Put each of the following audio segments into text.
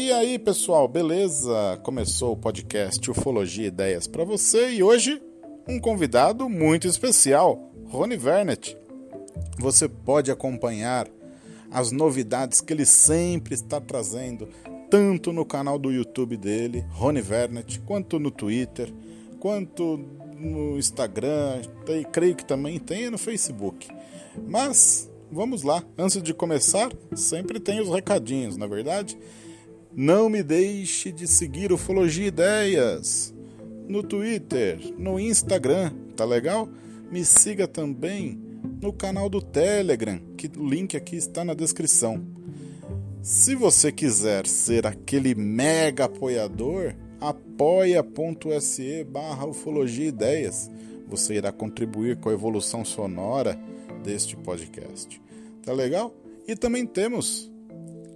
E aí, pessoal, beleza? Começou o podcast Ufologia Ideias para você e hoje um convidado muito especial, Rony Vernet. Você pode acompanhar as novidades que ele sempre está trazendo, tanto no canal do YouTube dele, Rony Vernet, quanto no Twitter, quanto no Instagram, tem, creio que também tem no Facebook. Mas vamos lá, antes de começar, sempre tem os recadinhos, na é verdade? Não me deixe de seguir Ufologia Ideias no Twitter, no Instagram, tá legal? Me siga também no canal do Telegram, que o link aqui está na descrição. Se você quiser ser aquele mega apoiador, apoia.se barra ufologia ideias. Você irá contribuir com a evolução sonora deste podcast. Tá legal? E também temos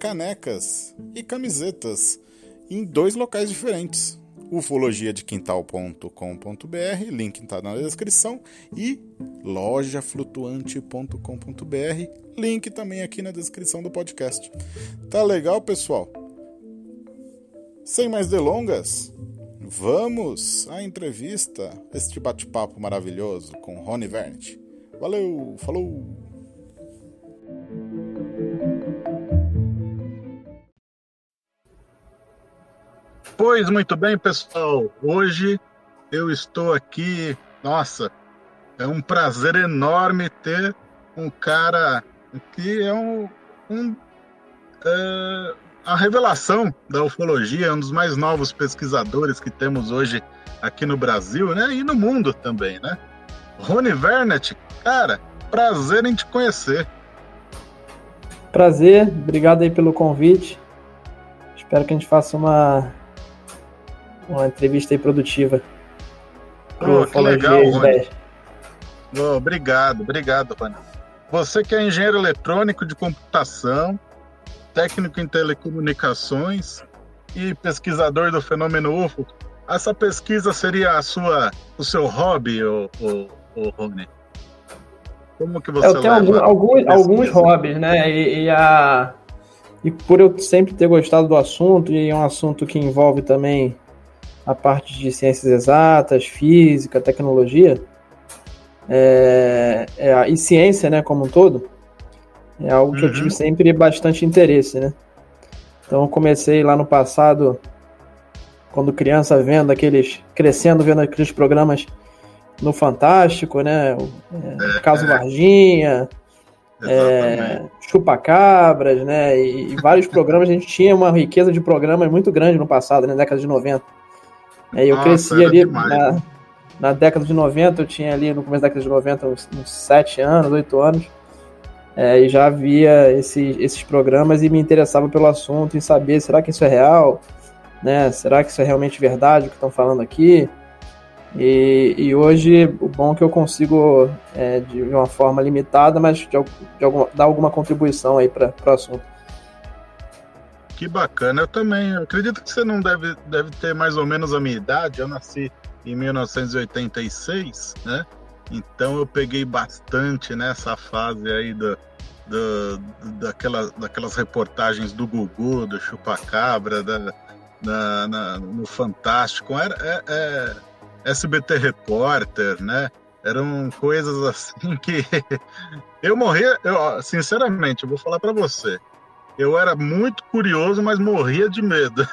canecas e camisetas em dois locais diferentes ufologiadequintal.com.br, link está na descrição, e lojaflutuante.com.br, link também aqui na descrição do podcast. Tá legal, pessoal? Sem mais delongas, vamos à entrevista, este bate-papo maravilhoso com Rony Vernet. Valeu, falou! Pois muito bem, pessoal. Hoje eu estou aqui. Nossa, é um prazer enorme ter um cara que é um, um é, a revelação da ufologia, um dos mais novos pesquisadores que temos hoje aqui no Brasil, né? E no mundo também, né? Rony Vernet, cara, prazer em te conhecer. Prazer, obrigado aí pelo convite. Espero que a gente faça uma uma entrevista aí produtiva. Oh, que legal, Rony. Oh, obrigado, obrigado, Rony. Você que é engenheiro eletrônico de computação, técnico em telecomunicações e pesquisador do fenômeno UFO, essa pesquisa seria a sua, o seu hobby, o, o, o Rony? Como que você Eu tenho algum, alguns, alguns hobbies, né? E, e, a, e por eu sempre ter gostado do assunto, e é um assunto que envolve também a parte de ciências exatas, física, tecnologia, é, é, e ciência, né, como um todo, é algo que uhum. eu tive sempre bastante interesse, né? Então eu comecei lá no passado, quando criança, vendo aqueles, crescendo vendo aqueles programas no Fantástico, né? O, é, Caso Varginha, é, Chupa-Cabras, né? E, e, vários programas, a gente tinha uma riqueza de programas muito grande no passado, né? Na década de 90. É, eu Nossa, cresci ali na, na, década de 90, eu tinha ali no começo da década de 90 uns, uns 7 anos, 8 anos, é, e já via esse, esses programas e me interessava pelo assunto, em saber, será que isso é real? Né? Será que isso é realmente verdade o que estão falando aqui? E, e, hoje o bom é que eu consigo, é, de uma forma limitada, mas de, de alguma, dar alguma contribuição aí para o assunto. Que bacana. Eu também eu acredito que você não deve, deve ter mais ou menos a minha idade. Eu nasci em 1986, né? Então eu peguei bastante nessa fase aí da, da, daquela, daquelas reportagens do Gugu, do Chupacabra, da, da, na, no Fantástico. Era é, é, SBT Repórter, né? Eram coisas assim que eu morria, eu, sinceramente, eu vou falar para você eu era muito curioso, mas morria de medo.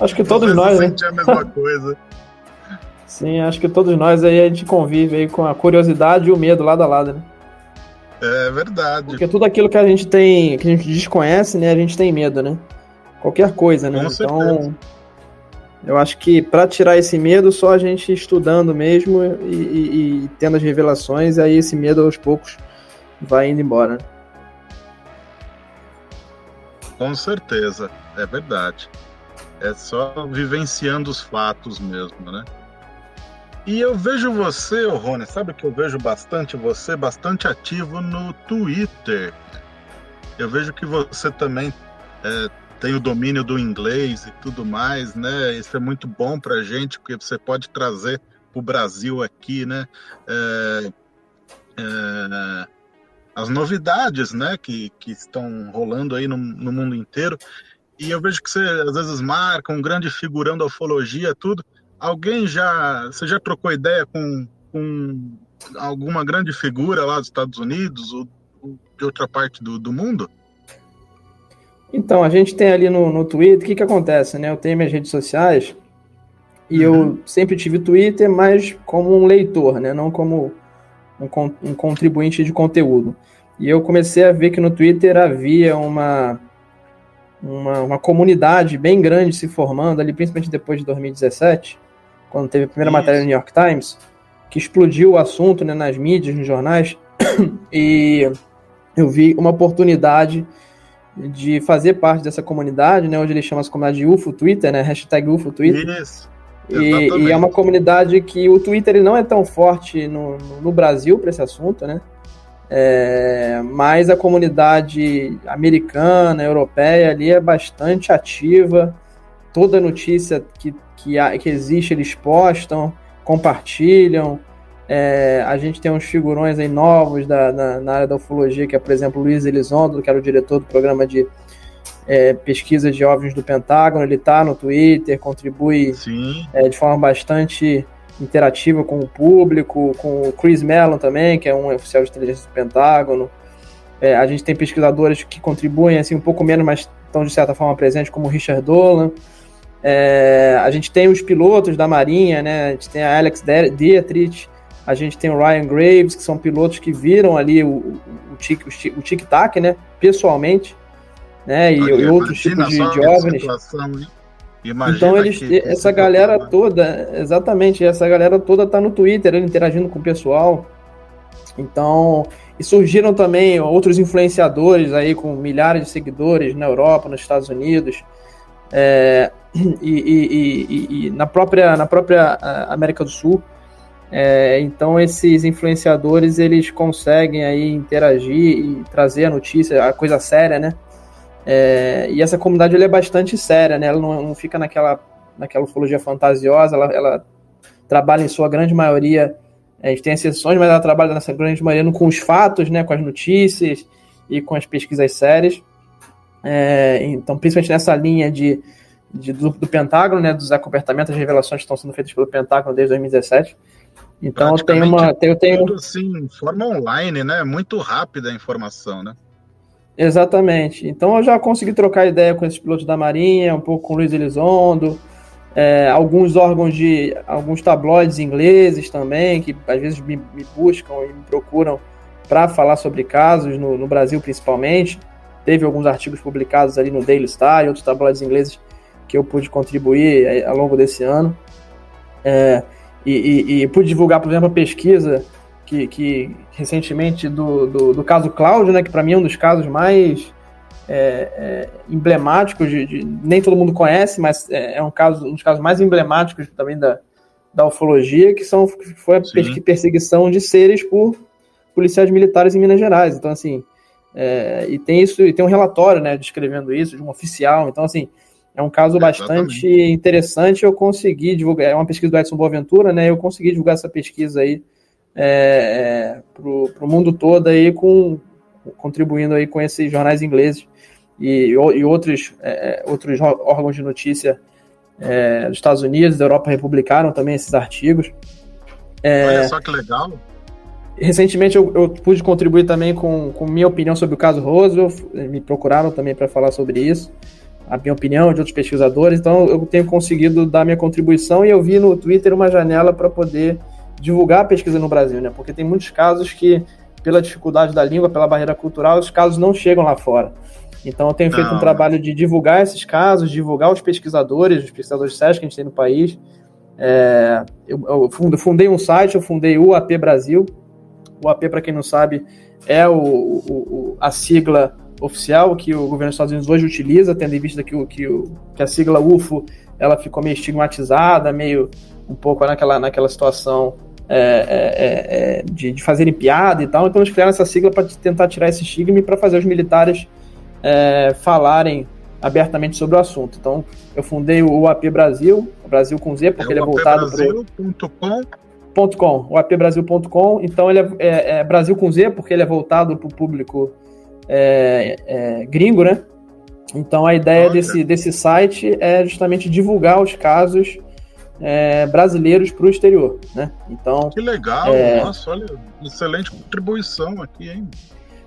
Acho que todos nós, né? a mesma coisa. Sim, acho que todos nós aí a gente convive aí com a curiosidade e o medo lado a lado, né? É verdade. Porque tudo aquilo que a gente tem, que a gente desconhece, né, a gente tem medo, né? Qualquer coisa, né? Com então, certeza. eu acho que para tirar esse medo, só a gente estudando mesmo e, e, e tendo as revelações, aí esse medo aos poucos vai indo embora. Né? Com certeza, é verdade. É só vivenciando os fatos mesmo, né? E eu vejo você, Rony, sabe que eu vejo bastante você, bastante ativo no Twitter. Eu vejo que você também é, tem o domínio do inglês e tudo mais, né? Isso é muito bom pra gente, porque você pode trazer para o Brasil aqui, né? É, é, as novidades né, que, que estão rolando aí no, no mundo inteiro. e eu vejo que você às vezes marca um grande figurão da ufologia, tudo. Alguém já. Você já trocou ideia com, com alguma grande figura lá dos Estados Unidos ou de outra parte do, do mundo? Então, a gente tem ali no, no Twitter, o que, que acontece, né? Eu tenho minhas redes sociais e uhum. eu sempre tive Twitter, mas como um leitor, né? Não como um, um contribuinte de conteúdo. E eu comecei a ver que no Twitter havia uma, uma, uma, comunidade bem grande se formando ali, principalmente depois de 2017, quando teve a primeira Isso. matéria no New York Times, que explodiu o assunto né, nas mídias, nos jornais, e eu vi uma oportunidade de fazer parte dessa comunidade, né? Hoje ele chama essa comunidade de UFO Twitter, né? Hashtag UFO Twitter. Isso. E, e, é uma comunidade que o Twitter ele não é tão forte no, no Brasil para esse assunto, né? É, mas a comunidade americana, europeia ali é bastante ativa. Toda notícia que, que, que existe eles postam, compartilham. É, a gente tem uns figurões aí novos da, na, na, área da ufologia, que é, por exemplo, Luiz Elizondo, que era o diretor do programa de é, pesquisa de OVNIs do Pentágono. Ele está no Twitter, contribui é, de forma bastante interativa com o público, com o Chris Mellon também, que é um oficial de inteligência do Pentágono. É, a gente tem pesquisadores que contribuem assim um pouco menos, mas estão de certa forma presentes, como o Richard Dolan. É, a gente tem os pilotos da Marinha, né? A gente tem a Alex Dietrich, a gente tem o Ryan Graves, que são pilotos que viram ali o, o, o tic-tac, né? Pessoalmente, né? E, e outros tipos de, de OVNIs. Então eles, essa galera toda, exatamente, essa galera toda tá no Twitter, interagindo com o pessoal. Então, e surgiram também outros influenciadores aí com milhares de seguidores na Europa, nos Estados Unidos, é, e, e, e, e, na própria na própria América do Sul. É, então esses influenciadores eles conseguem aí interagir e trazer a notícia, a coisa séria, né? É, e essa comunidade é bastante séria, né? Ela não, não, fica naquela, naquela ufologia fantasiosa, ela, ela, trabalha em sua grande maioria, a gente tem exceções, mas ela trabalha nessa grande maioria com os fatos, né? Com as notícias e com as pesquisas sérias. É, então, principalmente nessa linha de, de do, do, Pentágono, né? Dos acobertamentos, as revelações que estão sendo feitas pelo Pentágono desde 2017. Então, tem uma. Eu tenho. Tudo, assim, forma online, né? Muito rápida a informação, né? Exatamente. Então eu já consegui trocar ideia com esses pilotos da Marinha, um pouco com o Luiz Elizondo, é, alguns órgãos de. alguns tabloides ingleses também, que às vezes me, me buscam e me procuram para falar sobre casos, no, no, Brasil principalmente. Teve alguns artigos publicados ali no Daily Star e outros tabloides ingleses que eu pude contribuir é, ao longo desse ano. É, e, e, e pude divulgar, por exemplo, a pesquisa que, que recentemente do, do, do, caso Cláudio, né, que para mim é um dos casos mais é, é, emblemáticos, de, de, nem todo mundo conhece, mas é, é, um, caso, um dos casos mais emblemáticos também da, da ufologia, que são, foi a Sim. perseguição de seres por policiais militares em Minas Gerais. Então, assim, é, e tem isso, e tem um relatório, né, descrevendo isso, de um oficial. Então, assim, é um caso bastante interessante. Eu consegui divulgar, é uma pesquisa do Edson Boaventura, né? Eu consegui divulgar essa pesquisa aí é, é para o mundo todo aí com contribuindo aí com esses jornais ingleses e, e outros, é, é, outros órgãos de notícia é, dos Estados Unidos, da Europa republicaram também esses artigos. É, Olha só que legal. Recentemente eu, eu, pude contribuir também com, com minha opinião sobre o caso Roosevelt, me procuraram também para falar sobre isso, a minha opinião de outros pesquisadores, então eu tenho conseguido dar minha contribuição e eu vi no Twitter uma janela para poder divulgar a pesquisa no Brasil, né? Porque tem muitos casos que, pela dificuldade da língua, pela barreira cultural, os casos não chegam lá fora. Então eu tenho feito não. um trabalho de divulgar esses casos, divulgar os pesquisadores, os pesquisadores sérios que a gente tem no país. É, eu, eu, fundei um site, eu fundei o AP Brasil. O AP, para quem não sabe, é o, o, a sigla oficial que o governo dos Estados Unidos hoje utiliza, tendo em vista que, o, que, o, que a sigla UFO ela ficou meio estigmatizada, meio um pouco naquela, naquela situação é, é, é, é, de, de fazerem piada e tal. Então eles criaram essa sigla para tentar tirar esse estigma e para fazer os militares é, falarem abertamente sobre o assunto. Então eu fundei o UAP Brasil, Brasil com Z, porque ele é voltado para .com, o apbrasil.com, então ele é, é, Brasil com Z, porque ele é voltado para o público é, é, gringo, né? Então a ideia desse, desse site é justamente divulgar os casos é, brasileiros para o exterior, né? Então que legal, é... nossa, olha, excelente contribuição aqui, hein?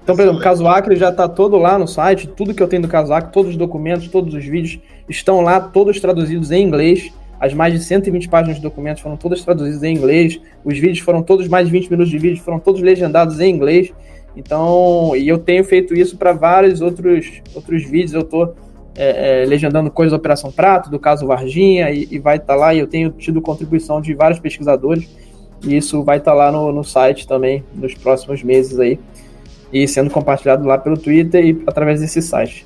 Então, por exemplo, o caso Acre já está todo lá no site, tudo que eu tenho do caso Acre, todos os documentos, todos os vídeos estão lá, todos traduzidos em inglês. As mais de 120 páginas de documentos foram todas traduzidas em inglês. Os vídeos foram todos, mais de 20 minutos de vídeo, foram todos legendados em inglês. Então, e eu tenho feito isso para vários outros, outros vídeos. Eu estou é, é, legendando coisas da Operação Prato, do caso Varginha, e, e vai estar tá lá. E eu tenho tido contribuição de vários pesquisadores. E isso vai estar tá lá no, no site também nos próximos meses aí e sendo compartilhado lá pelo Twitter e através desse site.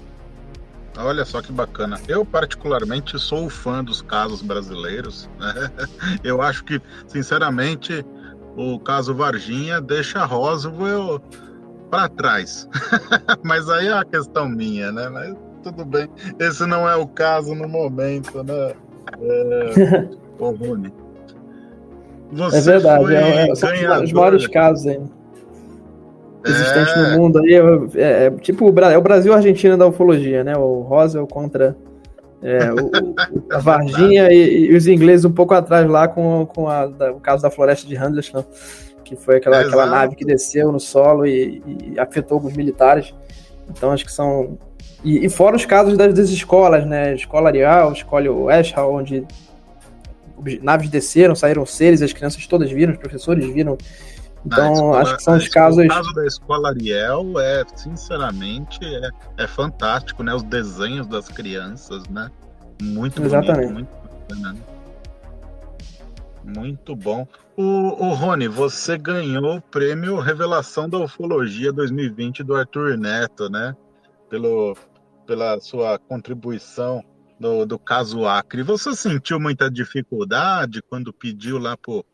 Olha só que bacana. Eu, particularmente, sou fã dos casos brasileiros. Né? Eu acho que, sinceramente, o caso Varginha deixa Roswell para trás. Mas aí é uma questão minha, né? Mas tudo bem. Esse não é o caso no momento, né? É... Ô, Rony. Você é verdade, é, é, são os maiores casos ainda existente é. no mundo aí. É, é, tipo, é o Brasil Argentina da ufologia, né? O Roswell contra é, o, a Varginha e, e, os ingleses um pouco atrás lá com, com a, da, o caso da floresta de Henderson, que foi aquela, aquela nave que desceu no solo e, e, afetou alguns militares. Então acho que são. E, e fora os casos das, das escolas, né? Escola Arial, Escola West onde naves desceram, saíram seres, as crianças todas viram, os professores viram então, escola, acho que são os casos. O caso da escola Ariel é, sinceramente, é, é fantástico, né? Os desenhos das crianças, né? Muito Exatamente. bonito, muito né? Muito bom. O, o Rony, você ganhou o prêmio Revelação da Ufologia 2020 do Arthur Neto, né? Pelo, pela sua contribuição do, do caso Acre. Você sentiu muita dificuldade quando pediu lá pro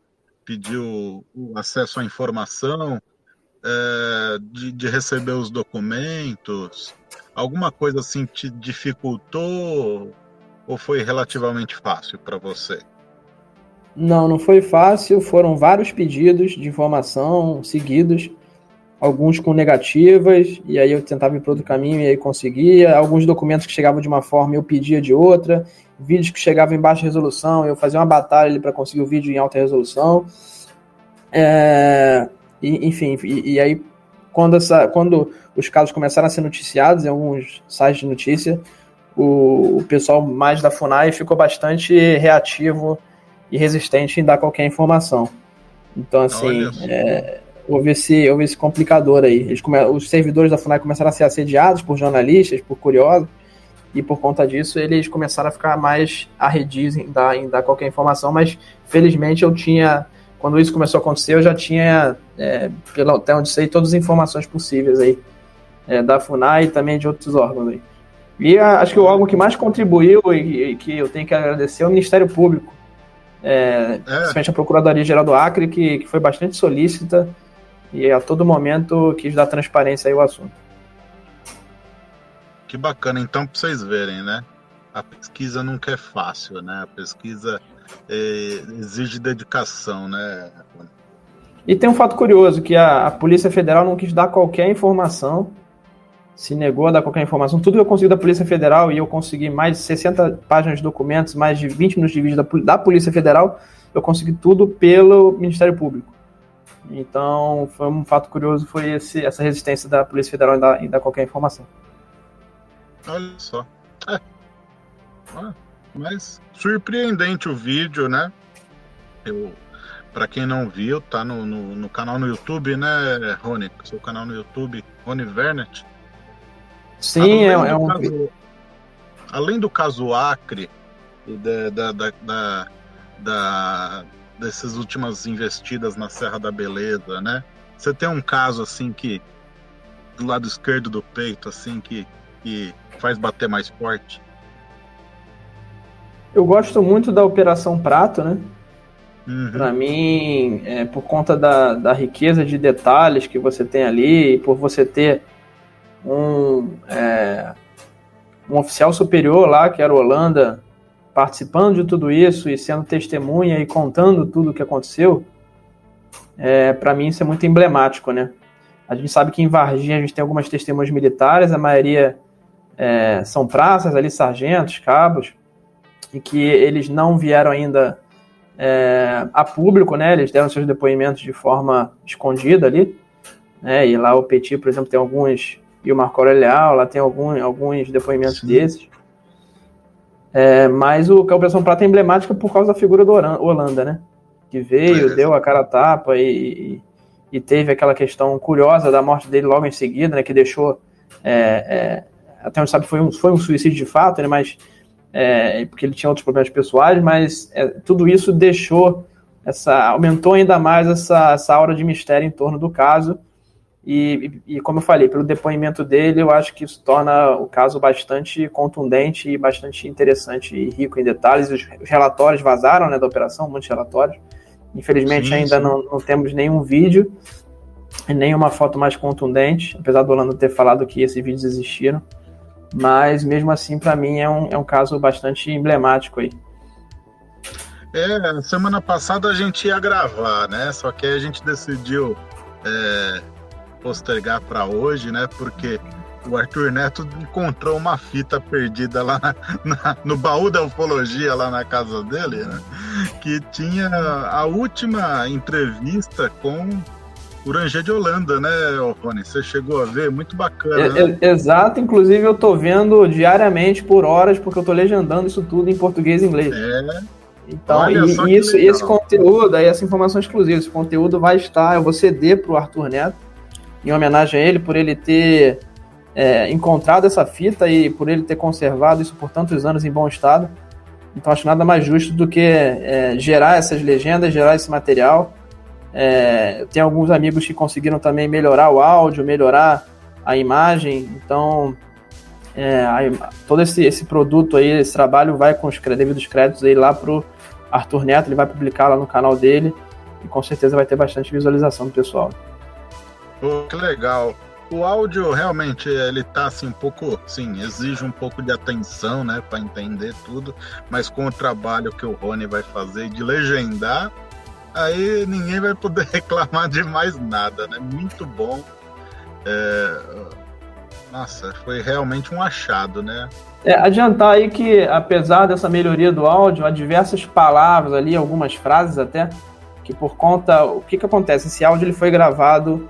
pediu o acesso à informação, é, de, de, receber os documentos? Alguma coisa assim te dificultou ou foi relativamente fácil para você? Não, não foi fácil. Foram vários pedidos de informação seguidos, alguns com negativas, e aí eu tentava ir para outro caminho e aí conseguia. Alguns documentos que chegavam de uma forma eu pedia de outra vídeos que chegavam em baixa resolução, eu fazia uma batalha para conseguir o vídeo em alta resolução. É, e, enfim, e, e, aí quando, essa, quando os casos começaram a ser noticiados em alguns sites de notícia, o, o pessoal mais da FUNAI ficou bastante reativo e resistente em dar qualquer informação. Então, assim, é, houve, esse, houve esse complicador aí. Eles come, os servidores da FUNAI começaram a ser assediados por jornalistas, por curiosos, e por conta disso eles começaram a ficar mais arredios em dar, em dar qualquer informação, mas felizmente eu tinha, quando isso começou a acontecer, eu já tinha, é, pelo, até onde sei, todas as informações possíveis aí, é, da FUNAI e também de outros órgãos aí. E a, acho que o órgão que mais contribuiu e, e, que eu tenho que agradecer é o Ministério Público, é, é. principalmente a Procuradoria-Geral do Acre, que, que foi bastante solícita e a todo momento quis dar transparência aí ao assunto. Que bacana, então, para vocês verem, né? A pesquisa nunca é fácil, né? A pesquisa é, exige dedicação, né? E tem um fato curioso, que a, a, Polícia Federal não quis dar qualquer informação, se negou a dar qualquer informação. Tudo que eu consegui da Polícia Federal, e eu consegui mais de 60 páginas de documentos, mais de 20 minutos de vídeo da, da Polícia Federal, eu consegui tudo pelo Ministério Público. Então, foi um fato curioso, foi esse, essa resistência da Polícia Federal em dar, em dar qualquer informação. Olha só. É. Ah, mas surpreendente o vídeo, né? Eu, para quem não viu, tá no, no, no, canal no YouTube, né, Rony? Seu canal no YouTube, Rony Vernet. Sim, é, é, um. Caso, além do caso Acre e da, da, da, da, da dessas últimas investidas na Serra da Beleza, né? Você tem um caso assim que do lado esquerdo do peito, assim que que faz bater mais forte? Eu gosto muito da Operação Prato, né? Uhum. Para mim, é, por conta da, da riqueza de detalhes que você tem ali, e por você ter um, é, um oficial superior lá, que era o Holanda, participando de tudo isso e sendo testemunha e contando tudo o que aconteceu, é, para mim isso é muito emblemático, né? A gente sabe que em Varginha a gente tem algumas testemunhas militares, a maioria é, são praças ali, sargentos, cabos, e que eles não vieram ainda é, a público, né? Eles deram seus depoimentos de forma escondida ali, né? E lá o Petit, por exemplo, tem alguns, e o Marco Aurelial, lá tem algum, alguns depoimentos Sim. desses. É, mas o, a Operação Prata é emblemática por causa da figura do Holanda, né? Que veio, é. deu a cara a tapa e, e, teve aquela questão curiosa da morte dele logo em seguida, né? Que deixou. É, é, até onde sabe foi um, foi um suicídio de fato, né? Mas. É, porque ele tinha outros problemas pessoais, mas é, tudo isso deixou essa. aumentou ainda mais essa, essa aura de mistério em torno do caso. E, e, como eu falei, pelo depoimento dele, eu acho que isso torna o caso bastante contundente e bastante interessante e rico em detalhes. Os, os relatórios vazaram né, da operação, muitos relatórios. Infelizmente, sim, ainda sim. Não, não temos nenhum vídeo e nenhuma foto mais contundente, apesar do Orlando ter falado que esses vídeos existiram. Mas, mesmo assim, para mim, é um, é um caso bastante emblemático aí. É, semana passada a gente ia gravar, né? Só que a gente decidiu é postergar para hoje, né? Porque o Arthur Neto encontrou uma fita perdida lá na, na, no baú da ufologia, lá na casa dele, né? Que tinha a última entrevista com o Ranger de Holanda, né, Rony? Você chegou a ver? Muito bacana. É, né? é, exato, inclusive eu tô vendo diariamente por horas, porque eu tô legendando isso tudo em português e inglês. É. Então, e, isso, esse conteúdo, aí, essa informação exclusiva, esse conteúdo vai estar, eu vou ceder pro Arthur Neto em homenagem a ele por ele ter é, encontrado essa fita e por ele ter conservado isso por tantos anos em bom estado. Então acho nada mais justo do que é, gerar essas legendas, gerar esse material. É, tem alguns amigos que conseguiram também melhorar o áudio, melhorar a imagem. Então é, todo esse, esse produto aí, esse trabalho vai com os devidos créditos aí lá pro Arthur Neto, ele vai publicar lá no canal dele e com certeza vai ter bastante visualização do pessoal. Pô, que legal. O áudio realmente ele tá assim um pouco, sim, exige um pouco de atenção, né, para entender tudo, mas com o trabalho que o Rony vai fazer de legendar, aí ninguém vai poder reclamar de mais nada, né? Muito bom. É... Nossa, foi realmente um achado, né? É, adiantar aí que, apesar dessa melhoria do áudio, há diversas palavras ali, algumas frases até, que por conta. O que, que acontece? Esse áudio ele foi gravado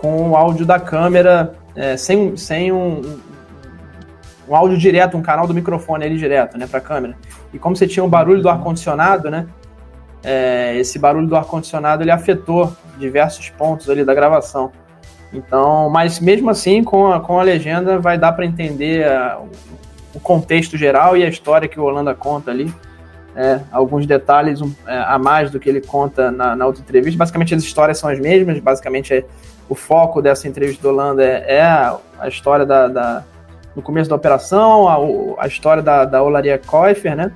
com o áudio da câmera, é, sem, sem um, um áudio direto, um canal do microfone ali direto, né, para a câmera. E como você tinha o barulho do ar-condicionado, né, é, esse barulho do ar-condicionado ele afetou diversos pontos ali da gravação. Então, mas mesmo assim, com a, com a legenda, vai dar para entender a, o contexto geral e a história que o Holanda conta ali. É, alguns detalhes um, é, a mais do que ele conta na, na outra entrevista. Basicamente, as histórias são as mesmas. Basicamente, é o foco dessa entrevista do Holanda é, é a história da, da, no começo da operação, a, a história da, da Olaria Koifer, né?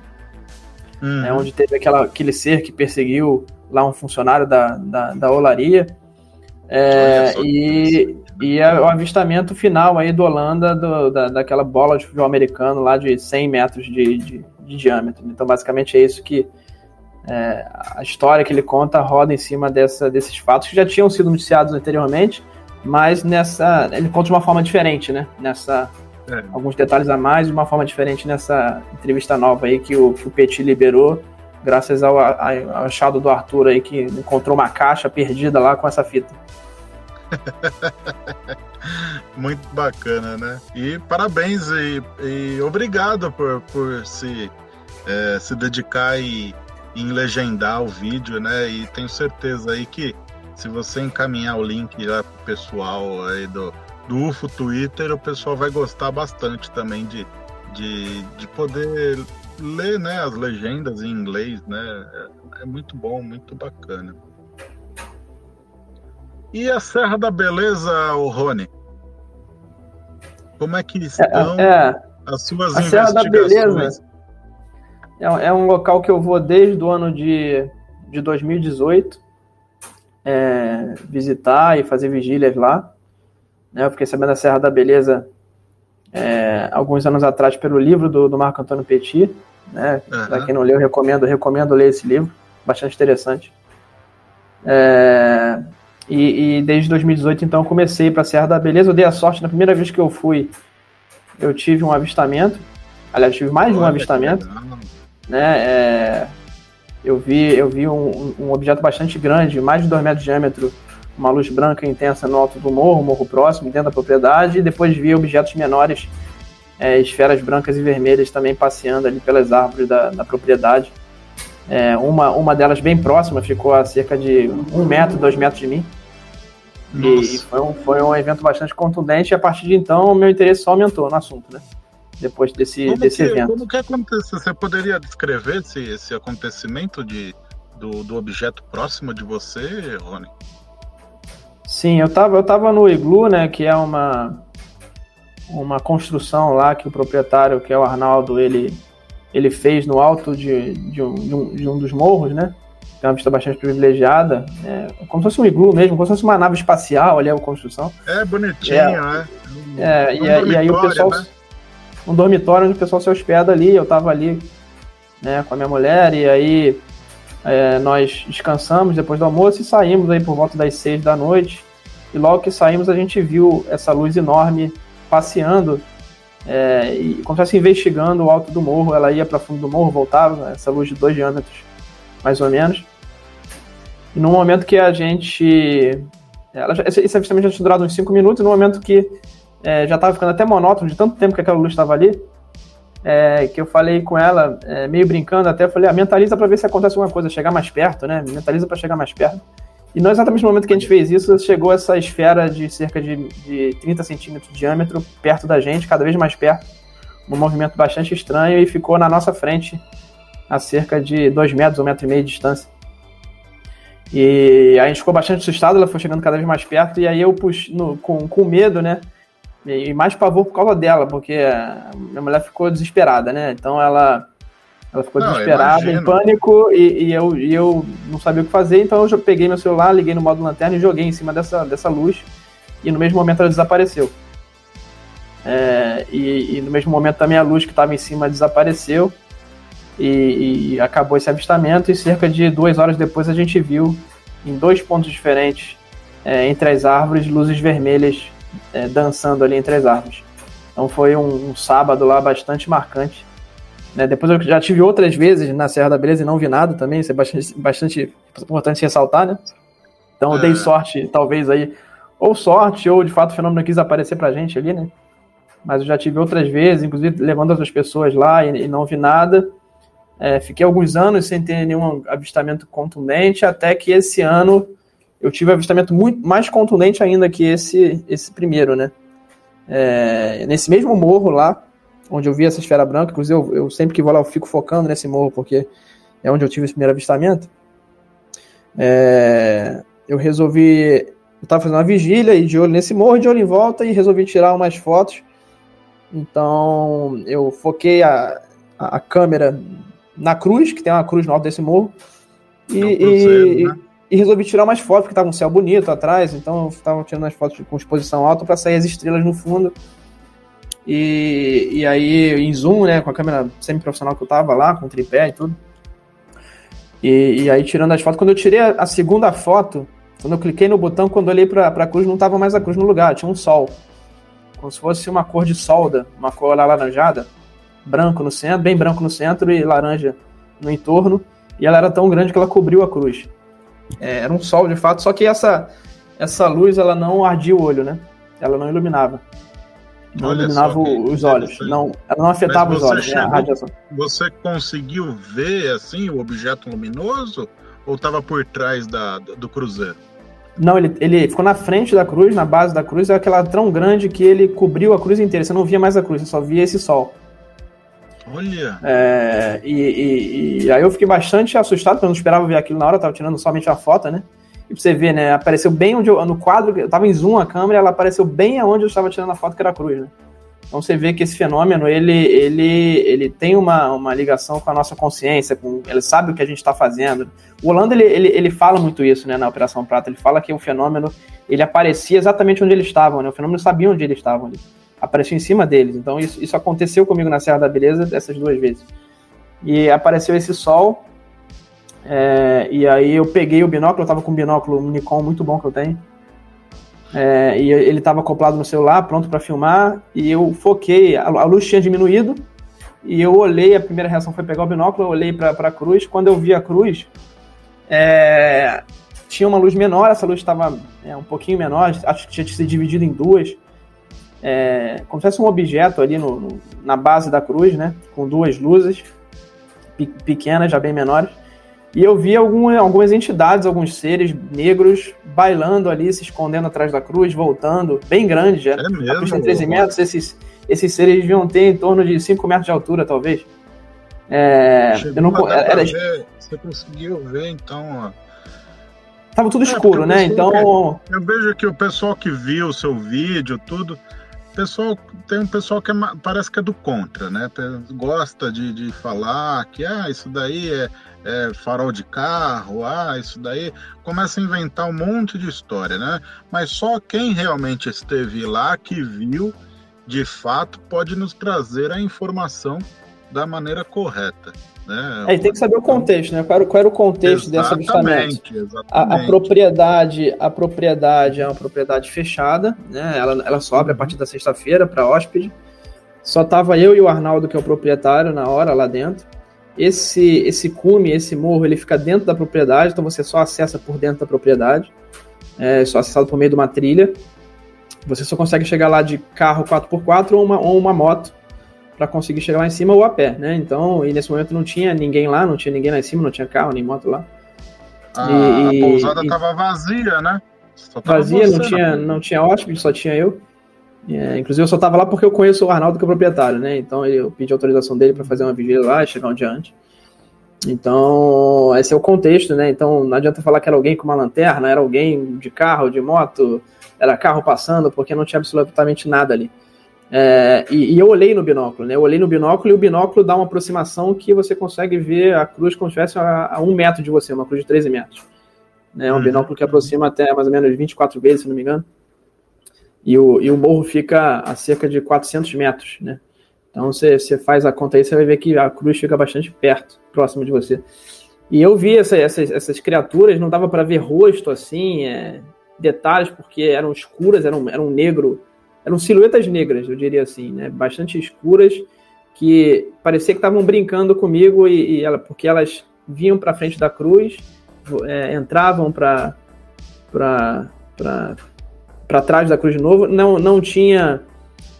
Uhum. É onde teve aquela, aquele ser que perseguiu lá um funcionário da, da, da Olaria. É, e, e é o avistamento final aí do Holanda do, da, daquela bola de futebol americano lá de 100 metros de, de, de diâmetro. Então, basicamente, é isso que é, a história que ele conta roda em cima dessa, desses fatos que já tinham sido noticiados anteriormente, mas nessa ele conta de uma forma diferente, né? Nessa é. alguns detalhes a mais de uma forma diferente nessa entrevista nova aí que o, que o Petit liberou, graças ao, ao achado do Arthur aí que encontrou uma caixa perdida lá com essa fita. Muito bacana, né? E parabéns e, e obrigado por, por se, é, se dedicar e em legendar o vídeo, né? E tenho certeza aí que se você encaminhar o link lá pro pessoal aí do, do UFO Twitter, o pessoal vai gostar bastante também de, de, de poder ler né, as legendas em inglês, né? É, é muito bom, muito bacana. E a Serra da Beleza, o Rony? Como é que é, estão é, é, as suas a investigações? Serra da Beleza é, é um local que eu vou desde o ano de, de 2018 é, visitar e fazer vigílias lá. Né? Eu fiquei sabendo da Serra da Beleza é, alguns anos atrás pelo livro do, do Marco Antônio Petit. Né? Uhum. Para quem não leu, recomendo, recomendo ler esse livro, bastante interessante. É, e, e, desde 2018, então, comecei para a Serra da Beleza. Eu dei a sorte, na primeira vez que eu fui eu tive um avistamento. Aliás, tive mais de um avistamento. Né? É, eu vi, eu vi um, um, objeto bastante grande, mais de 2 metros de diâmetro, uma luz branca intensa no alto do morro, morro próximo, dentro da propriedade, e depois vi objetos menores, é, esferas brancas e vermelhas também passeando ali pelas árvores da, da propriedade. É, uma, uma delas bem próxima, ficou a cerca de um metro, dois metros de mim. E, e, foi, um, foi um evento bastante contundente, e a partir de então o meu interesse só aumentou no assunto, né? Depois desse, como desse que, evento. Como que aconteceu? Você poderia descrever esse, esse acontecimento de, do, do objeto próximo de você, Rony? Sim, eu tava, eu tava no Iglu, né? Que é uma, uma construção lá que o proprietário, que é o Arnaldo, ele, ele fez no alto de, de, um, de, um, de um dos morros, né? Tem uma vista bastante privilegiada. É, como se fosse um iglu mesmo, como se fosse uma nave espacial ali a construção. É bonitinho, é. é. é um e, e, aí o pessoal. Né? Um dormitório onde o pessoal se hospeda ali. Eu tava ali né, com a minha mulher, e aí é, nós descansamos depois do almoço e saímos aí por volta das seis da noite. E logo que saímos, a gente viu essa luz enorme passeando é, e como se investigando o alto do morro, ela ia para fundo do morro, voltava, essa luz de dois diâmetros, mais ou menos. E no momento que a gente. Ela, esse, esse avistamento já tinha durado uns 5 minutos, e no momento que é, já estava ficando até monótono de tanto tempo que aquela luz estava ali, é, que eu falei com ela, é, meio brincando até, eu falei, ah, mentaliza para ver se acontece alguma coisa, chegar mais perto, né? Mentaliza para chegar mais perto. E não exatamente no momento que a gente fez isso, chegou essa esfera de cerca de, de 30 centímetros de diâmetro perto da gente, cada vez mais perto, um movimento bastante estranho, e ficou na nossa frente a cerca de 2 metros, 1 um metro e meio de distância. E a gente ficou bastante assustado, ela foi chegando cada vez mais perto, e aí eu pux, no, com, com medo, né? E mais pavor por causa dela, porque minha mulher ficou desesperada, né? Então ela ela ficou não, desesperada, em pânico, e, e, eu, e eu não sabia o que fazer, então eu já peguei meu celular, liguei no modo lanterna e joguei em cima dessa, dessa luz, e no mesmo momento ela desapareceu. É, e, e, no mesmo momento também a luz que estava em cima desapareceu, e, e, acabou esse avistamento, e cerca de duas horas depois a gente viu, em dois pontos diferentes, é, entre as árvores, luzes vermelhas é, dançando ali entre as árvores. Então foi um, um sábado lá bastante marcante né? Depois eu já tive outras vezes na Serra da Beleza e não vi nada também, isso é bastante, bastante importante ressaltar, né? Então eu dei é. sorte, talvez aí, ou sorte, ou de fato o fenômeno quis aparecer pra gente ali, né? Mas eu já tive outras vezes, inclusive levando outras pessoas lá e, e não vi nada. É, fiquei alguns anos sem ter nenhum avistamento contundente, até que esse ano eu tive um avistamento muito mais contundente ainda que esse, esse primeiro, né? É, nesse mesmo morro lá, onde eu vi essa esfera branca. Inclusive, eu, eu, sempre que vou lá, eu fico focando nesse morro, porque é onde eu tive esse primeiro avistamento. É, eu resolvi. Eu estava fazendo uma vigília e de olho nesse morro, de olho em volta, e resolvi tirar umas fotos. Então, eu foquei a, a, a câmera na cruz, que tem uma cruz no alto desse morro. E, é um cruzeiro, e, né? E, resolvi tirar umas fotos, porque estava um céu bonito atrás, então eu estava tirando as fotos com exposição alta para sair as estrelas no fundo e, e aí, em zoom, né, com a câmera semi-profissional que eu tava lá, com tripé e tudo. E, e aí, tirando as fotos, quando eu tirei a, a, segunda foto, quando eu cliquei no botão, quando eu olhei pra, pra cruz, não tava mais a cruz no lugar, tinha um sol. Como se fosse uma cor de solda, uma cor alaranjada, branco no centro, bem branco no centro e laranja no entorno. E ela era tão grande que ela cobriu a cruz. É, era um sol de fato, só que essa, essa luz ela não ardia o olho, né? Ela não iluminava. Não Olha iluminava os olhos. Não, ela não afetava os olhos, chegou, né, a radiação. Você conseguiu ver assim o objeto luminoso ou estava por trás da, do cruzeiro? Não, ele, ele ficou na frente da cruz, na base da cruz, é aquela tão grande que ele cobriu a cruz inteira. Você não via mais a cruz, você só via esse sol. Olha! É, e, e, e, aí eu fiquei bastante assustado, porque eu não esperava ver aquilo na hora, eu tava tirando somente a foto, né? E pra você ver, né? Apareceu bem onde eu, no quadro, eu tava em zoom a câmera, ela apareceu bem aonde eu estava tirando a foto, que era a cruz, né? Então você vê que esse fenômeno, ele, ele, ele tem uma, uma ligação com a nossa consciência, com, ele sabe o que a gente está fazendo. O Holanda, ele, ele, ele fala muito isso, né, na Operação Prata, ele fala que o fenômeno, ele aparecia exatamente onde eles estavam, né? O fenômeno sabia onde eles estavam ali. Apareceu em cima deles. Então isso, isso aconteceu comigo na Serra da Beleza essas duas vezes. E apareceu esse sol, é, e aí eu peguei o binóculo, eu tava com um binóculo um Nikon muito bom que eu tenho. É, e ele estava acoplado no celular, pronto para filmar, e eu foquei, a, a, luz tinha diminuído, e eu olhei, a primeira reação foi pegar o binóculo, eu olhei para a cruz, quando eu vi a cruz, é, tinha uma luz menor, essa luz estava é, um pouquinho menor, acho que tinha sido dividido em duas, é, como se fosse um objeto ali no, no, na base da cruz, né, com duas luzes, pequenas, já bem menores, e eu vi algum, algumas entidades, alguns seres negros bailando ali, se escondendo atrás da cruz, voltando, bem grande já. É mesmo? A cruz tem 13 metros, esses, esses seres deviam ter em torno de 5 metros de altura, talvez. É, eu não, era, ver, você conseguiu ver, então. Tava tudo é, escuro, né? Então. Eu vejo que o pessoal que viu o seu vídeo, tudo, pessoal tem um pessoal que é, parece que é do contra, né? Gosta de, de falar que ah, isso daí é, é, farol de carro, ah, isso daí começa a inventar um monte de história, né? Mas só quem realmente esteve lá, que viu, de fato, pode nos trazer a informação da maneira correta. Né? É, tem que saber o contexto, né? Qual era, qual era o contexto dessa avistamento? A, a, propriedade, a propriedade é uma propriedade fechada, né? Ela, ela sobe a partir da sexta-feira para hóspede. Só tava eu e o Arnaldo, que é o proprietário, na hora lá dentro. Esse esse cume, esse morro, ele fica dentro da propriedade, então você só acessa por dentro da propriedade. É só acessado por meio de uma trilha. Você só consegue chegar lá de carro 4x4 ou uma, ou uma moto para conseguir chegar lá em cima ou a pé, né? Então, e nesse momento não tinha ninguém lá, não tinha ninguém lá em cima, não tinha carro nem moto lá. A, e, a pousada e, tava vazia, né? vazia, não tinha, não tinha hóspede, só tinha eu. É, inclusive eu só tava lá porque eu conheço o Arnaldo, que é o proprietário, né? Então eu pedi autorização dele para fazer uma vigília lá e chegar um dia antes. Então, esse é o contexto, né? Então não adianta falar que era alguém com uma lanterna, era alguém de carro, de moto, era carro passando, porque não tinha absolutamente nada ali. É, e, e, eu olhei no binóculo, né? Eu olhei no binóculo e o binóculo dá uma aproximação que você consegue ver a cruz como se estivesse a, a, um metro de você, uma cruz de 13 metros. É um uhum. binóculo que aproxima até mais ou menos 24 vezes, se não me engano. E o, e o morro fica a cerca de 400 metros, né? Então você, você faz a conta aí, você vai ver que a cruz fica bastante perto, próximo de você. E eu vi essa, essas, essas criaturas, não dava para ver rosto assim, é, detalhes, porque eram escuras, eram, eram negro eram silhuetas negras, eu diria assim, né? Bastante escuras, que parecia que estavam brincando comigo e, e ela, porque elas vinham para frente da cruz, é, entravam para para trás da cruz de novo, não não tinha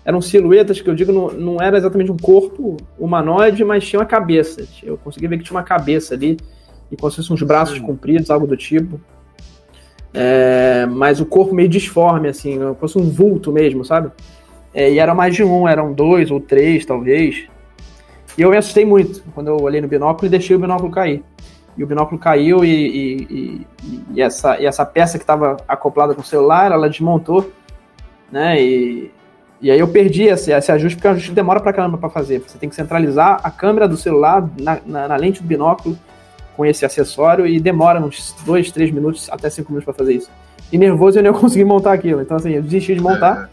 eram silhuetas que eu digo não, não era exatamente um corpo humanoide, mas tinha uma cabeça. Eu consegui ver que tinha uma cabeça ali e como se fossem uns braços Sim. compridos, algo do tipo. É, mas o corpo meio disforme, assim, como fosse um vulto mesmo, sabe? É, e era mais de um, eram dois ou três, talvez. E eu me assustei muito quando eu olhei no binóculo e deixei o binóculo cair. E o binóculo caiu e, e, e, e essa, e essa peça que estava acoplada com o celular, ela desmontou, né? E, e aí eu perdi esse, esse ajuste, porque o ajuste demora pra caramba pra fazer. Você tem que centralizar a câmera do celular na, na, na lente do binóculo com esse acessório e demora uns dois, três minutos, até cinco minutos para fazer isso. E nervoso eu não consegui montar aquilo. Então, assim, eu desisti de montar.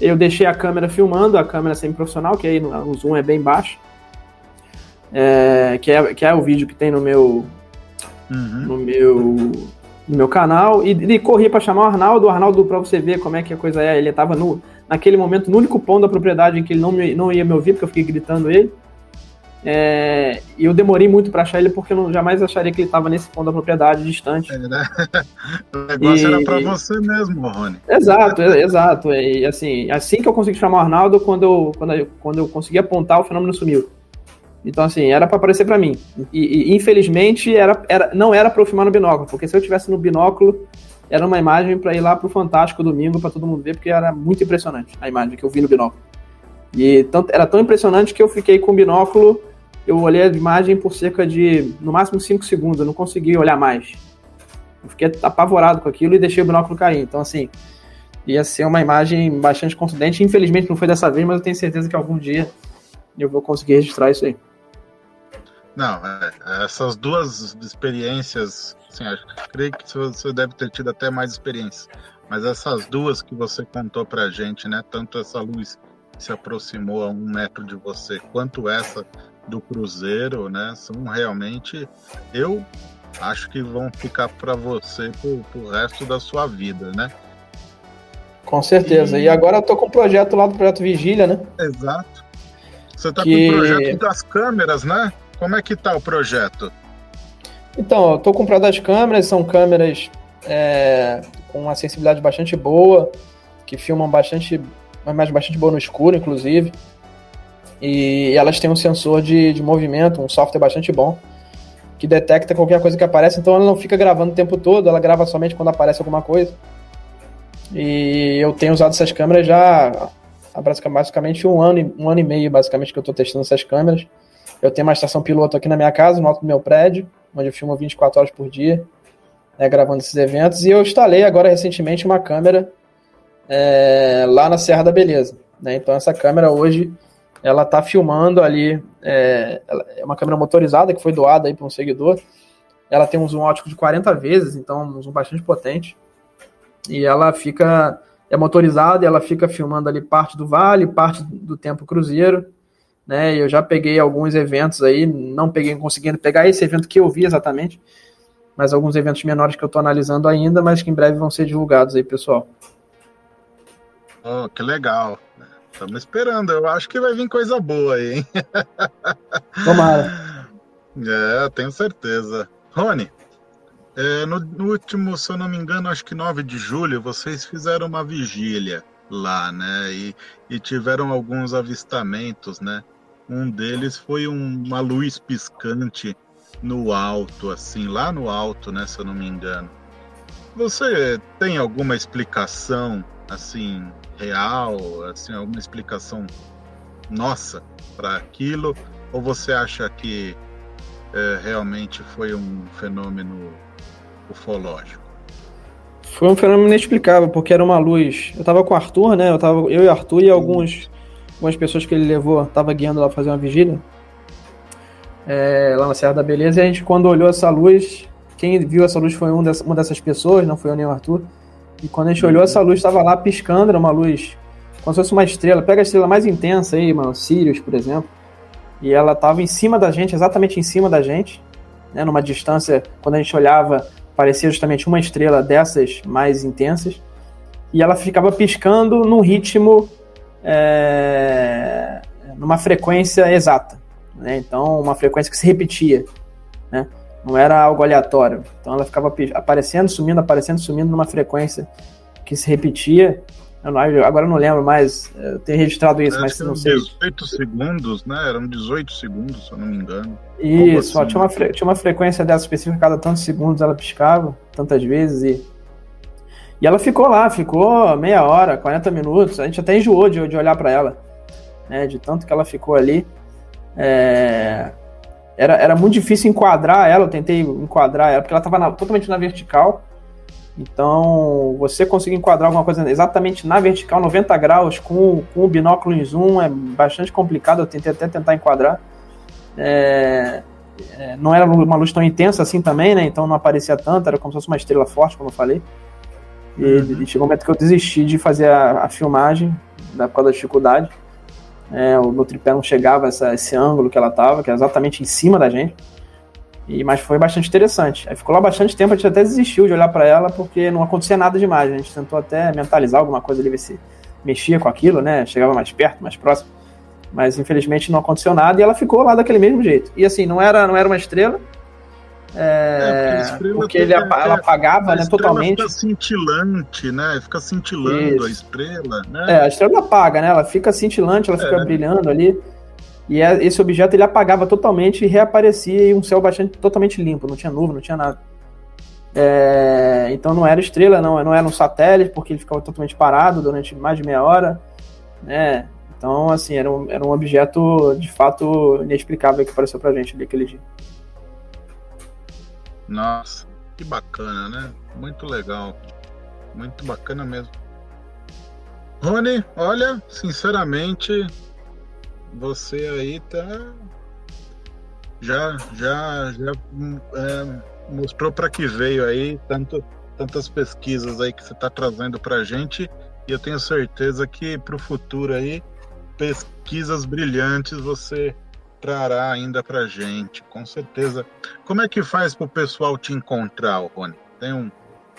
É. Eu deixei a câmera filmando, a câmera semi-profissional, que aí o zoom é bem baixo. É, que, é, que é o vídeo que tem no meu. Uhum. No meu. No meu canal. E, e corri para chamar o Arnaldo. O Arnaldo, para você ver como é que a coisa é, ele tava no, naquele momento no único ponto da propriedade em que ele não, me, não ia me ouvir, porque eu fiquei gritando ele. É, e eu demorei muito para achar ele porque eu não, jamais acharia que ele estava nesse ponto da propriedade distante. É, né? O negócio e... era para você mesmo, Rony. Exato, exato. E assim, assim que eu consegui chamar o Arnaldo, quando eu, quando eu, quando eu consegui apontar, o fenômeno sumiu. Então, assim, era para aparecer para mim. E, e, infelizmente, era, era, não era para eu filmar no binóculo, porque se eu tivesse no binóculo, era uma imagem para ir lá pro Fantástico domingo para todo mundo ver, porque era muito impressionante a imagem que eu vi no binóculo. E tanto, era tão impressionante que eu fiquei com o binóculo eu olhei a imagem por cerca de, no máximo, 5 segundos, eu não consegui olhar mais. Eu fiquei apavorado com aquilo e deixei o binóculo cair. Então, assim, ia ser uma imagem bastante contundente. Infelizmente não foi dessa vez, mas eu tenho certeza que algum dia eu vou conseguir registrar isso aí. Não, é, essas duas experiências, assim, acho, creio que você deve ter tido até mais experiências, mas essas duas que você contou pra gente, né, tanto essa luz que se aproximou a um metro de você, quanto essa do Cruzeiro, né? São realmente, eu acho que vão ficar para você pro, pro resto da sua vida, né? Com certeza. E, e agora eu tô com um projeto lá do Projeto Vigília, né? Exato. Você tá que... com o projeto das câmeras, né? Como é que tá o projeto? Então, eu tô com o projeto das câmeras, são câmeras é, com uma sensibilidade bastante boa, que filmam bastante, uma imagem bastante boa no escuro, inclusive. E elas têm um sensor de, de movimento, um software bastante bom, que detecta qualquer coisa que aparece, então ela não fica gravando o tempo todo, ela grava somente quando aparece alguma coisa. E eu tenho usado essas câmeras já há basicamente um ano, um ano e meio, basicamente, que eu estou testando essas câmeras. Eu tenho uma estação piloto aqui na minha casa, no alto do meu prédio, onde eu filmo 24 horas por dia, né, gravando esses eventos. E eu instalei agora recentemente uma câmera é, lá na Serra da Beleza. Né? Então essa câmera hoje ela está filmando ali, é, é, uma câmera motorizada que foi doada aí para um seguidor. Ela tem um zoom ótico de 40 vezes, então um zoom bastante potente. E ela fica é motorizada, e ela fica filmando ali parte do vale, parte do tempo cruzeiro, né? Eu já peguei alguns eventos aí, não peguei conseguindo pegar esse evento que eu vi exatamente, mas alguns eventos menores que eu estou analisando ainda, mas que em breve vão ser divulgados aí, pessoal. Oh, que legal. Estamos esperando. Eu acho que vai vir coisa boa aí, hein? Tomara. É, tenho certeza. Rony, é, no, no, último, se eu não me engano, acho que 9 de julho, vocês fizeram uma vigília lá, né? E, e tiveram alguns avistamentos, né? Um deles foi um, uma luz piscante no alto, assim, lá no alto, né? Se eu não me engano. Você tem alguma explicação, assim, real, assim, alguma explicação nossa para aquilo? Ou você acha que é, realmente foi um fenômeno ufológico? Foi um fenômeno inexplicável, porque era uma luz. Eu tava com o Arthur, né? Eu, tava, eu e o Arthur e alguns, algumas pessoas que ele levou, tava guiando lá pra fazer uma vigília. É, lá na Serra da Beleza, e a gente, quando olhou essa luz, quem viu essa luz foi um dessa, uma dessas pessoas, não foi eu nem o Arthur. E quando a gente olhou, essa luz estava lá piscando, era uma luz como se fosse uma estrela. Pega a estrela mais intensa aí, mano, Sirius, por exemplo. E ela estava em cima da gente, exatamente em cima da gente, né, numa distância, quando a gente olhava, parecia justamente uma estrela dessas mais intensas. E ela ficava piscando num ritmo, é, numa frequência exata. Né? Então, uma frequência que se repetia. Né? Não era algo aleatório. Então ela ficava aparecendo, sumindo, aparecendo, sumindo numa frequência que se repetia. Eu não, agora eu não lembro mais, eu tenho registrado isso, mas não sei. 18 segundos, né? Eram 18 segundos, se eu não me engano. Isso, assim? tinha, uma tinha uma frequência dessa específica, cada tantos segundos ela piscava, tantas vezes, e. E ela ficou lá, ficou meia hora, 40 minutos. A gente até enjoou de, de olhar para ela, né? De tanto que ela ficou ali. É era, era muito difícil enquadrar ela, eu tentei enquadrar ela, porque ela estava totalmente na vertical. Então, você conseguir enquadrar alguma coisa exatamente na vertical, 90 graus, com, com o binóculo em zoom, é bastante complicado. Eu tentei até tentar enquadrar. É, é, não era uma luz tão intensa assim também, né? Então não aparecia tanto, era como se fosse uma estrela forte, como eu falei. E, uhum. e chegou um momento que eu desisti de fazer a, a filmagem, por causa da dificuldade. É, o meu tripé não chegava a essa, esse ângulo que ela estava, que é exatamente em cima da gente. E, mas foi bastante interessante. Aí ficou lá bastante tempo, a gente até desistiu de olhar para ela, porque não acontecia nada demais. A gente tentou até mentalizar alguma coisa ali, ver se mexia com aquilo, né? Chegava mais perto, mais próximo. Mas infelizmente não aconteceu nada e ela ficou lá daquele mesmo jeito. E assim, não era, não era uma estrela, é, é, porque ele, ela apagava né, totalmente. Fica cintilante, né? Fica cintilando Isso. a estrela, né? É, a estrela apaga, né? Ela fica cintilante, ela fica é. brilhando ali. E é, esse objeto ele apagava totalmente e reaparecia em um céu bastante totalmente limpo, não tinha nuvem, não tinha nada. É, então não era estrela, não, não era um satélite, porque ele ficava totalmente parado durante mais de meia hora. Né? Então, assim, era um, era um objeto de fato inexplicável que apareceu pra gente ali aquele dia. Nossa, que bacana, né? Muito legal. Muito bacana mesmo. Rony, olha, sinceramente, você aí tá. Já, já, já é, mostrou para que veio aí tanto, tantas pesquisas aí que você está trazendo para gente e eu tenho certeza que para o futuro aí pesquisas brilhantes você trará ainda pra gente, com certeza. Como é que faz pro pessoal te encontrar, Rony? Tem um.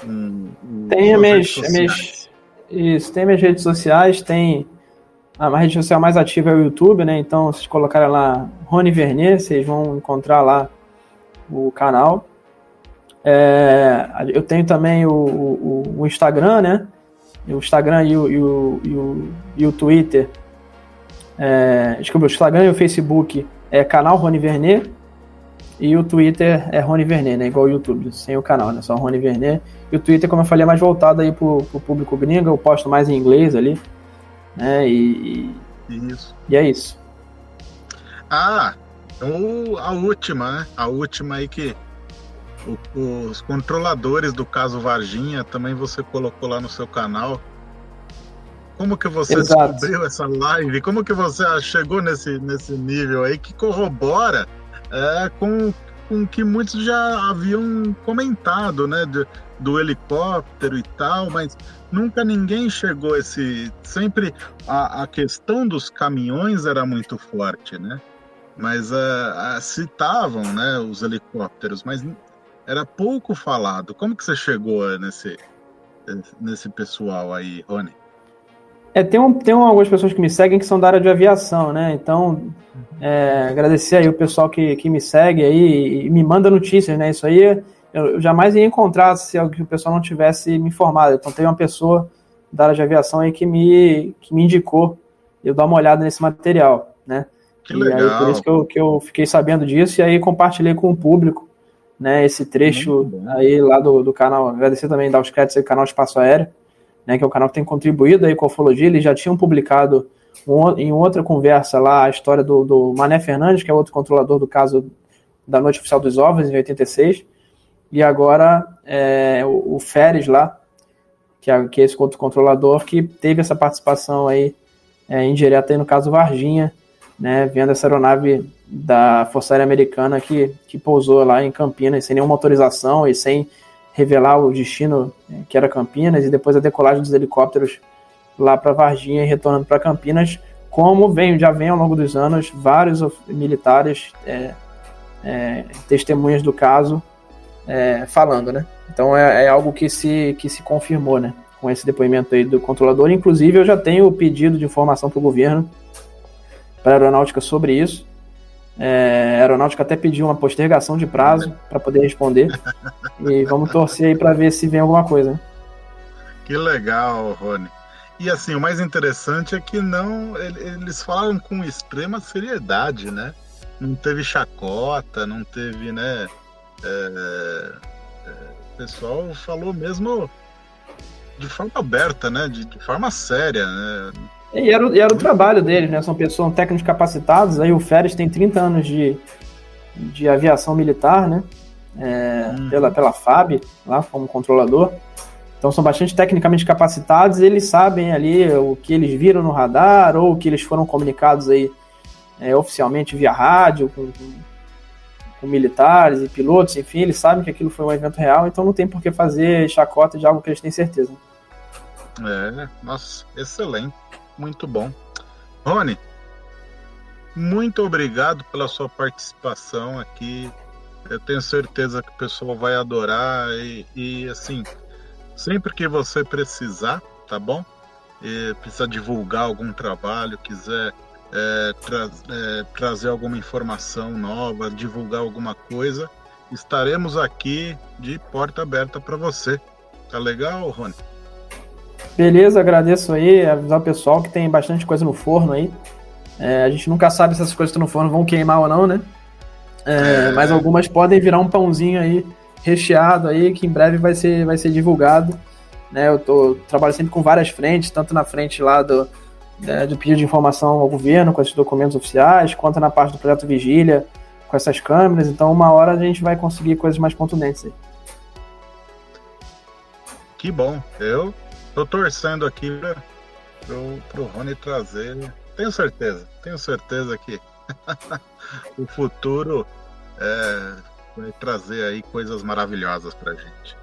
um, um Tem as minhas, minhas, Isso, tem minhas redes sociais, tem a rede social mais ativa é o YouTube, né? Então, se colocarem lá Rony Vernier, vocês vão encontrar lá o canal. É, eu tenho também o, o, o, Instagram, né? O Instagram e o, e o, e o, e o Twitter. É, desculpa, o Instagram e o Facebook é canal Rony Vernet. E o Twitter é Rony Vernet, né? Igual o YouTube, sem o canal, né? Só Rony Vernet. E o Twitter, como eu falei, é mais voltado aí pro, pro público gringo. Eu posto mais em inglês ali. Né? E, isso. e é isso. Ah, o, a última, né? A última aí que o, os controladores do caso Varginha também você colocou lá no seu canal. Como que você Exato. descobriu essa live? Como que você chegou nesse, nesse nível aí que corrobora é, com, com que muitos já haviam comentado, né? De, do helicóptero e tal, mas nunca ninguém chegou a esse. Sempre a, a questão dos caminhões era muito forte, né? Mas uh, citavam né, os helicópteros, mas era pouco falado. Como que você chegou nesse, nesse pessoal aí, Rony? É, tem, um, tem algumas pessoas que me seguem que são da área de aviação, né? Então, é, agradecer aí o pessoal que, que me segue aí e me manda notícias, né? Isso aí eu, jamais ia encontrar se o pessoal não tivesse me informado. Então, tem uma pessoa da área de aviação aí que me, que me indicou eu dar uma olhada nesse material, né? Que e legal. aí, por isso que eu, que eu fiquei sabendo disso e aí compartilhei com o público, né? Esse trecho aí lá do, do canal. Agradecer também, dar os créditos aí do canal Espaço Aéreo né, que é o canal que tem contribuído aí com a ufologia, eles já tinham publicado um, em outra conversa lá a história do, do, Mané Fernandes, que é outro controlador do caso da Noite Oficial dos Ovos, em 86, e agora é, o, o Férez lá, que é, que é esse outro controlador, que teve essa participação aí é, indireta aí no caso Varginha, né, vendo essa aeronave da Força Aérea Americana que, que pousou lá em Campinas sem nenhuma autorização e sem revelar o destino né, que era Campinas e depois a decolagem dos helicópteros lá para Varginha e retornando para Campinas, como vem, já vem ao longo dos anos vários militares é, é, testemunhas do caso é, falando, né? Então é, é, algo que se, que se confirmou, né? Com esse depoimento aí do controlador. Inclusive, eu já tenho pedido de informação para o governo, para a aeronáutica sobre isso. É, a aeronáutica até pediu uma postergação de prazo para poder responder. E vamos torcer aí para ver se vem alguma coisa. Que legal, Rony. E assim, o mais interessante é que não eles falaram com extrema seriedade, né? Não teve chacota, não teve, né? É, é, o pessoal falou mesmo de forma aberta, né? De, de forma séria, né? E era, e era o trabalho deles, né? São pessoas técnicos capacitados. Aí o Férez tem 30 anos de, de aviação militar, né? É, uhum. pela, pela FAB, lá como controlador. Então são bastante tecnicamente capacitados. Eles sabem ali o que eles viram no radar ou o que eles foram comunicados aí é, oficialmente via rádio com, com, com, militares e pilotos. Enfim, eles sabem que aquilo foi um evento real. Então não tem por que fazer chacota de algo que eles têm certeza. É, nossa, excelente. Muito bom. Rony, muito obrigado pela sua participação aqui. Eu tenho certeza que o pessoal vai adorar e, e assim, sempre que você precisar, tá bom? E divulgar algum trabalho, quiser é, tra é, trazer alguma informação nova, divulgar alguma coisa, estaremos aqui de porta aberta para você. Tá legal, Rony? Beleza, agradeço aí, avisar o pessoal que tem bastante coisa no forno aí. É, a gente nunca sabe se essas coisas que estão no forno vão queimar ou não, né? É, é. Mas algumas podem virar um pãozinho aí recheado aí que em breve vai ser, vai ser divulgado. Né, eu tô trabalho sempre com várias frentes, tanto na frente lá do, né, do pedido de informação ao governo com esses documentos oficiais, quanto na parte do projeto Vigília com essas câmeras. Então, uma hora a gente vai conseguir coisas mais contundentes aí. Que bom. Eu Tô torcendo aqui pro, pro Rony trazer. Tenho certeza, tenho certeza que o futuro é, vai trazer aí coisas maravilhosas pra gente.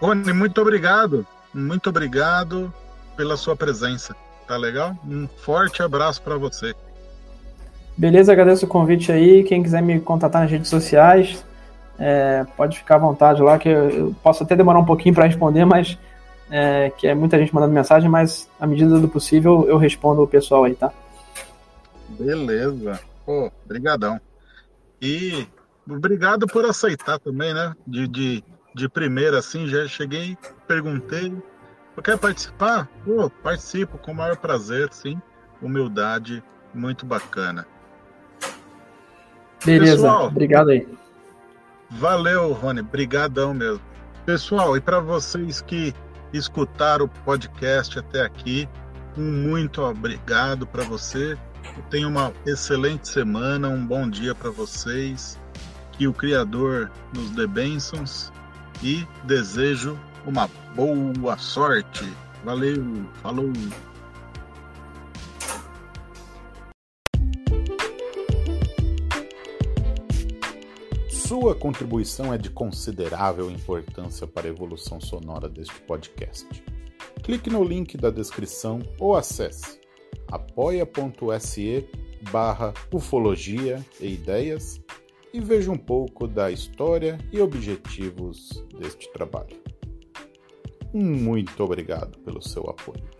Rony, muito obrigado. Muito obrigado pela sua presença. Tá legal? Um forte abraço para você. Beleza, agradeço o convite aí. Quem quiser me contatar nas redes sociais, é, pode ficar à vontade lá, que eu, eu posso até demorar um pouquinho para responder, mas é, que é muita gente mandando mensagem, mas à medida do possível eu respondo o pessoal aí, tá? Beleza. Pô, brigadão. E obrigado por aceitar também, né? De, de, de primeira, assim, já cheguei, perguntei. Eu quero participar? Pô, participo com o maior prazer, sim. Humildade, muito bacana. Beleza, Pessoal, obrigado aí. Valeu, Rony, brigadão mesmo. Pessoal, e para vocês que escutaram o podcast até aqui, um muito obrigado para você. Tenha uma excelente semana, um bom dia para vocês. Que o Criador nos dê bênçãos e desejo uma boa sorte. Valeu, falou! Sua contribuição é de considerável importância para a evolução sonora deste podcast. Clique no link da descrição ou acesse apoia.se barra ufologia e ideias e veja um pouco da história e objetivos deste trabalho. Muito obrigado pelo seu apoio.